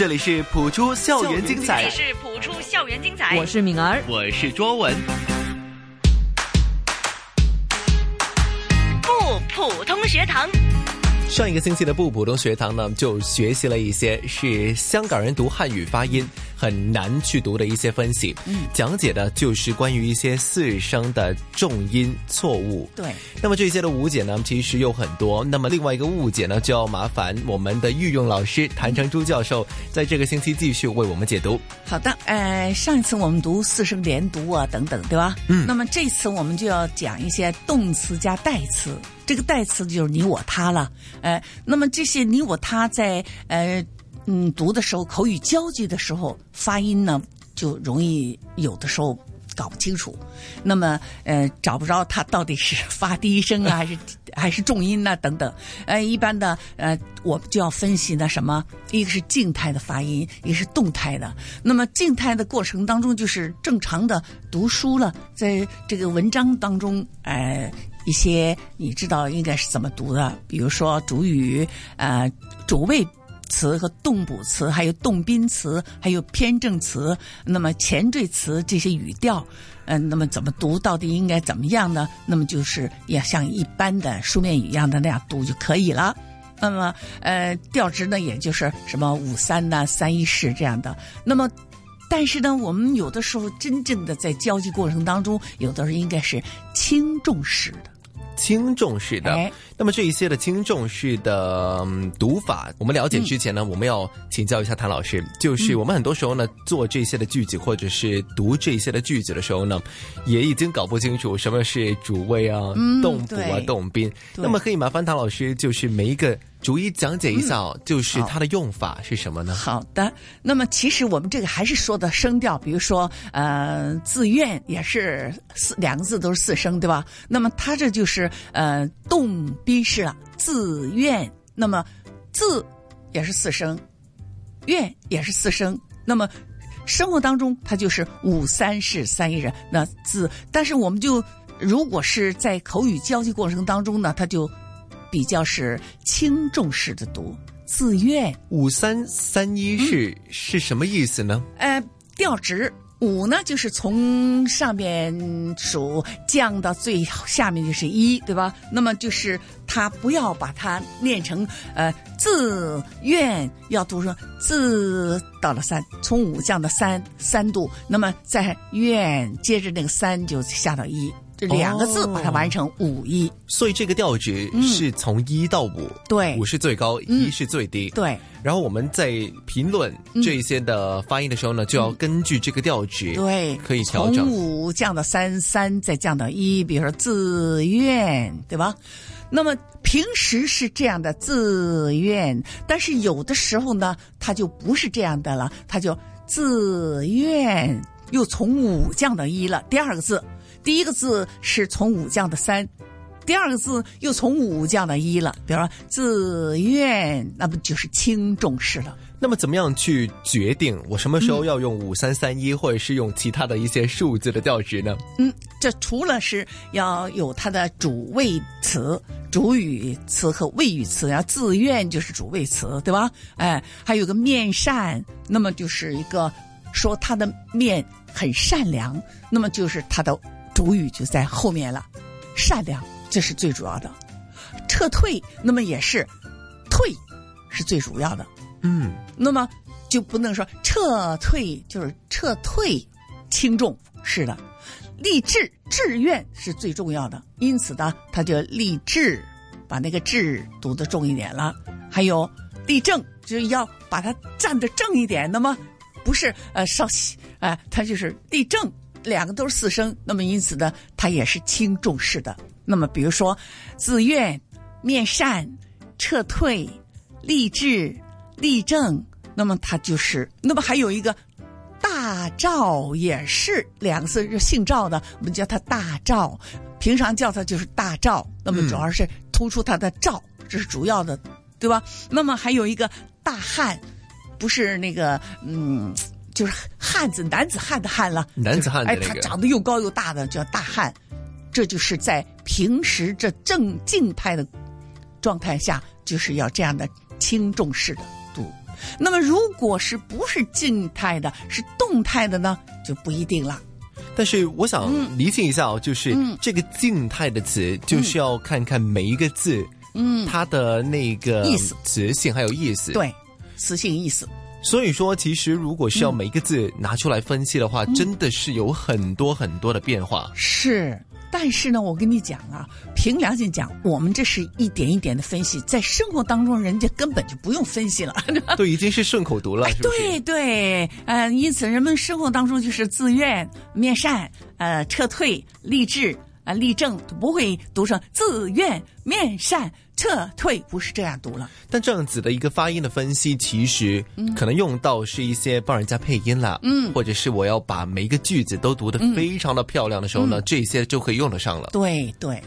这里是普出校园精彩这里，是普出校园精彩。我是敏儿，我是卓文。不普通学堂。上一个星期的不普通学堂呢，就学习了一些是香港人读汉语发音很难去读的一些分析。嗯，讲解的就是关于一些四声的重音错误。对，那么这些的误解呢，其实有很多。那么另外一个误解呢，就要麻烦我们的御用老师谭成珠教授，在这个星期继续为我们解读。好的，呃，上一次我们读四声连读啊，等等，对吧？嗯那么这次我们就要讲一些动词加代词，这个代词就是你我他了。呃，那么这些你我他在呃嗯读的时候，口语交际的时候，发音呢就容易有的时候。搞不清楚，那么呃找不着它到底是发第一声啊，还是 还是重音呐、等等。呃，一般的呃，我们就要分析呢什么，一个是静态的发音，一个是动态的。那么静态的过程当中，就是正常的读书了，在这个文章当中，呃，一些你知道应该是怎么读的，比如说主语，呃，主谓。词和动补词，还有动宾词，还有偏正词，那么前缀词这些语调，嗯、那么怎么读，到底应该怎么样呢？那么就是要像一般的书面语一样的那样读就可以了。那么，呃，调值呢，也就是什么五三呐、三一式这样的。那么，但是呢，我们有的时候真正的在交际过程当中，有的时候应该是轻重式的。轻重视的。那么这一些的轻重式的、嗯读法，我们了解之前呢，我们要请教一下谭老师，就是我们很多时候呢做这些的句子或者是读这些的句子的时候呢，也已经搞不清楚什么是主谓啊、嗯动补啊、动宾。那么可以麻烦谭老师，就是每一个逐一讲解一下哦，就是它的用法是什么呢？好的，那么其实我们这个还是说的声调，比如说呃，自愿也是四两个字都是四声，对吧？那么它这就是呃动宾是了，自愿。那么自也是四声，愿也是四声。那么生活当中它就是五三式三一人，那自，但是我们就如果是在口语交际过程当中呢，它就比较是轻重式的读，自愿。五三三一是、是什么意思呢？呃，调值五呢，就是从上面数降到最下面就是一，对吧？那么就是它不要把它念成呃自愿，要读成自到了三，从五降到三三度，那么在愿接着那个三就下到一，这两个字哦把它完成五一。所以这个调值是从一到五、嗯对五是最高，一是最低。对，然后我们在评论这一些的发音的时候呢，就要根据这个调值，对，可以调从整。五降到三，三再降到一，比如说自愿，对吧？那么平时是这样的自愿，但是有的时候呢，它就不是这样的了，它就自愿又从五降到一了。第二个字，第一个字是从五降的三。第二个字又从五降的一了，比如说自愿，那不就是轻重视了？那么怎么样去决定我什么时候要用五三三一，或者是用其他的一些数字的调值呢？嗯，这除了是要有它的主谓词、主语词和谓语词，然后自愿就是主谓词，对吧？哎，还有个面善，那么就是一个说他的面很善良，那么就是他的主语就在后面了，善良这是最主要的。撤退，那么也是退是最主要的。嗯，那么就不能说撤退就是撤退，轻重是的，立志志愿是最重要的，因此呢，他就立志，把那个志读得重一点了。还有立正，就是要把它站得正一点。那么不是呃稍息，哎、他就是立正，两个都是四声。那么因此呢，它也是轻重式的。那么比如说自愿、面善、撤退、立志。立正，那么它就是，那么还有一个大赵也是两个字是姓赵的，我们叫它大赵，平常叫它就是大赵，那么主要是突出它的赵，这是主要的，对吧？那么还有一个大汉，不是那个嗯。就是汉子，男子汉的汉了，男子汉的哎，那个他长得又高又大的叫大汉，这就是在平时这正静态的状态下，就是要这样的轻重式的读。那么如果是不是静态的，是动态的呢，就不一定了。但是我想理解一下哦，就是嗯这个静态的词，就是要看看每一个字，嗯，它的那个意思词性还有意思。，对，词性意思。所以说其实如果是要每一个字拿出来分析的话，真的是有很多很多的变化。是，但是呢，我跟你讲啊，凭良心讲，我们这是一点一点的分析，在生活当中，人家根本就不用分析了。都已经是顺口读了，是是？对对，呃，因此人们生活当中就是自愿、面善、呃撤退、励志、啊、立正，都不会读成自愿、面善、撤退，不是这样读了。但这样子的一个发音的分析，其实可能用到是一些帮人家配音啦，嗯，或者是我要把每一个句子都读得非常的漂亮的时候呢，这些就可以用得上了。对对，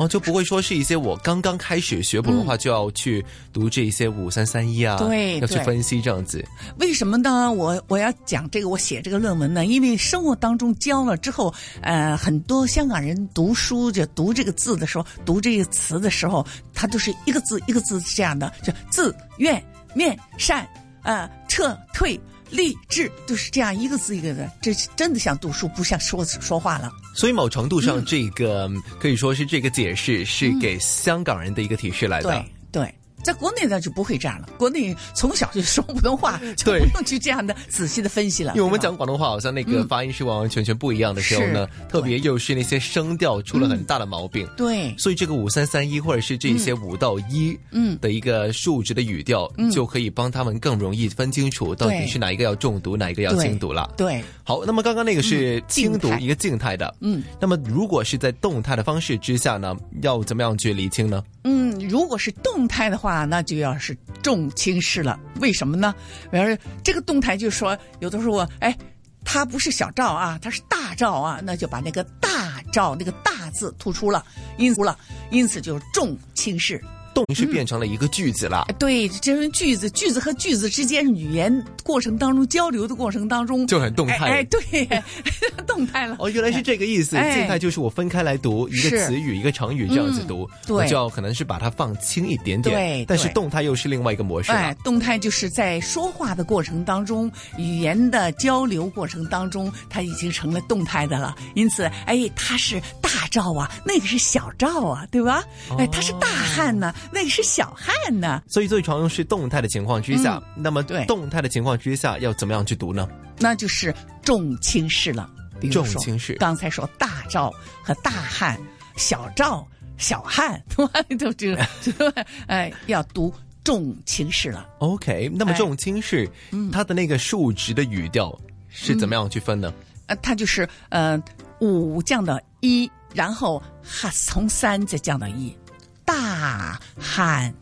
哦，就不会说是一些我刚刚开始学普通话就要去读这一些五三三一啊，对对要去分析这样子。为什么呢？我我要讲这个，我写这个论文呢，因为生活当中教了之后，呃，很多香港人读书就读这个字的时候，读这个词的时候，他都是一个字一个字这样的，就自愿、面善、呃撤退、励志，就是这样一个字一个字，这是真的像读书，不像说说话了。所以某程度嗯上，这个、嗯可以说是这个解释是给香港人的一个提示来的。对对。在国内呢就不会这样了，国内从小就说普通话，就不用去这样的仔细的分析了。因为我们讲广东话，好像那个发音是完完全全不一样的时候呢，是特别又是那些声调出了很大的毛病。对。所以这个五三三一或者是这些五到一，嗯。的一个数值的语调，就可以帮他们更容易分清楚到底是哪一个要重读，哪一个要对轻读了。对，好，那么刚刚那个是轻读一个静态的，嗯。那么如果是在动态的方式之下呢，要怎么样去厘清呢？嗯，如果是动态的话，那就要是重轻视了。为什么呢？比方说这个动态就是说，有的时候，哎，它不是小赵啊，它是大赵啊，那就把那个大赵那个大字突出了，因此了，因此就重轻视。动是变成了一个句子了，哎对，这是句子，句子和句子之间语言过程当中交流的过程当中就很动态哎哎，对，动态了。哦，原来是这个意思。哎静态就是我分开来读一个词语、一个成语这样子读，嗯对我就要可能是把它放轻一点点。对但是动态又是另外一个模式了。哎，动态就是在说话的过程当中，语言的交流过程当中，它已经成了动态的了。因此，哎，他是大赵啊，那个是小赵啊，对吧？哎，他是大汉呢，那个是小汉呢。所以最常用是动态的情况之下，那么嗯对动态的情况之下要怎么样去读呢？那就是重轻视了。比如说重轻视刚才说大赵和大汉、小赵、小汉，对这 哎，要读重轻视了。OK，那么哎重轻视、它的那个数值的语调是怎么样去分呢？呃，它就是呃五降到一，然后哈从三再降到一，大汉。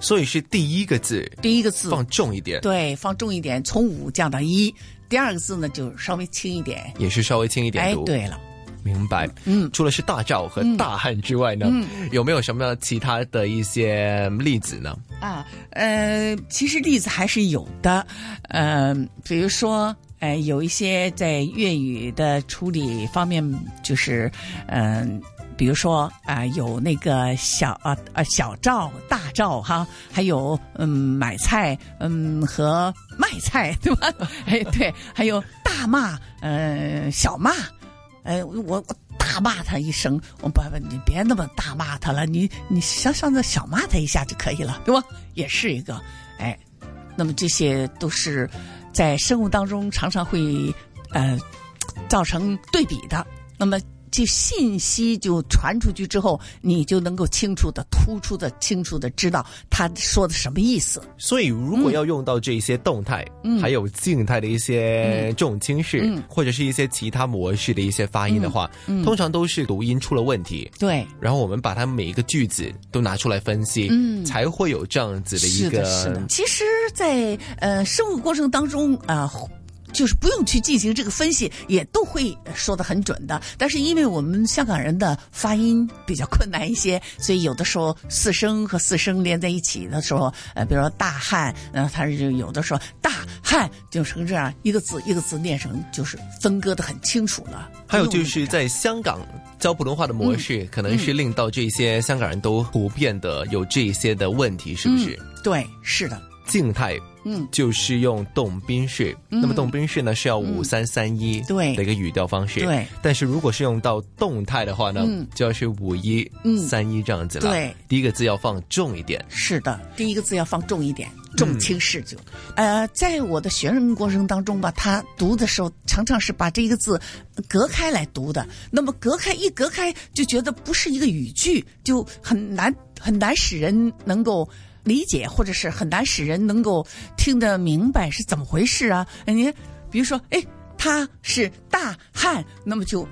所以是第一个字第一个字。放重一点，对放重一点，从五降到一，第二个字呢就稍微轻一点。也是稍微轻一点读。，哎对了，明白。嗯。除了是大赵和大汉之外呢，有没有什么其他的一些例子呢？啊，呃，其实例子还是有的，呃，比如说，呃，有一些在粤语的处理方面，就是，嗯、比如说啊、有那个小啊啊小赵、大赵哈，还有嗯买菜嗯和卖菜 对吧？哎对，还有大骂呃小骂，哎我我大骂他一声，我不不你别那么大骂他了，你你小小的小骂他一下就可以了，对吧？也是一个哎，那么这些都是在生活当中常常会呃造成对比的，那么。这信息就传出去之后，你就能够清楚的、突出的、清楚的知道他说的什么意思。所以，如果要用到这些动态，嗯还有静态的一些重轻视，嗯或者是一些其他模式的一些发音的话，嗯通常都是读音出了问题。对，然后我们把它每一个句子都拿出来分析，嗯才会有这样子的一是的，是个的。其实在，呃生活过程当中啊。就是不用去进行这个分析，也都会说的很准的。但是因为我们香港人的发音比较困难一些，所以有的时候四声和四声连在一起的时候，呃，比如说大汉，呃，他就有的时候大汉就成这样一个字一个字念成，就是分割的很清楚了。还有就是在香港教普通话的模式，可能是令到这些香港人都普遍的有这些的问题，是不是？对，是的，静态嗯就是用动宾式。那么动宾式呢是要五三三一对的一个语调方式。对。但是如果是用到动态的话呢，嗯就要是五一嗯三一这样子了。对，第一个字要放重一点。是的，第一个字要放重一点，重轻视就。呃，在我的学生过程当中吧，他读的时候常常是把这一个字隔开来读的。那么隔开一隔开，就觉得不是一个语句，就很难很难使人能够。理解，或者是很难使人能够听得明白是怎么回事啊？你比如说，哎，他是大汉，那么就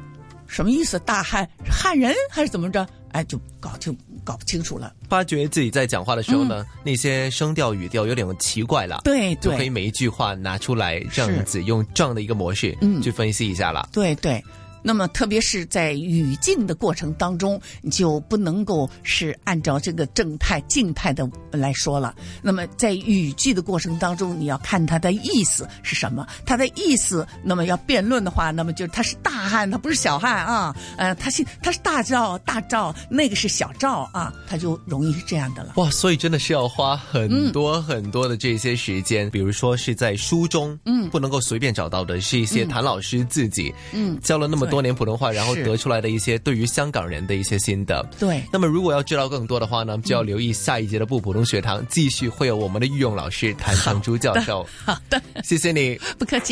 什么意思？大汉汉人还是怎么着？哎，就搞清搞不清楚了。发觉自己在讲话的时候呢，那些声调语调有点奇怪了，对对就可以每一句话拿出来这样子，用这样的一个模式嗯去分析一下了。对对。那么，特别是在语境的过程当中，你就不能够是按照这个正态、静态的来说了。那么，在语句的过程当中，你要看它的意思是什么。它的意思，那么要辩论的话，那么就是他是大汉，他不是小汉啊。呃，他是他是大赵，大赵那个是小赵啊，他就容易是这样的了。哇，所以真的是要花很多很多的这些时间，比如说是在书中，嗯，不能够随便找到的，是一些谭老师自己，嗯教了那么多年普通话，然后得出来的一些对于香港人的一些心得。对，那么如果要知道更多的话呢，就要留意下一节的不普通学堂，继续会有我们的御用老师谭长珠教授。好的，谢谢你。不客气。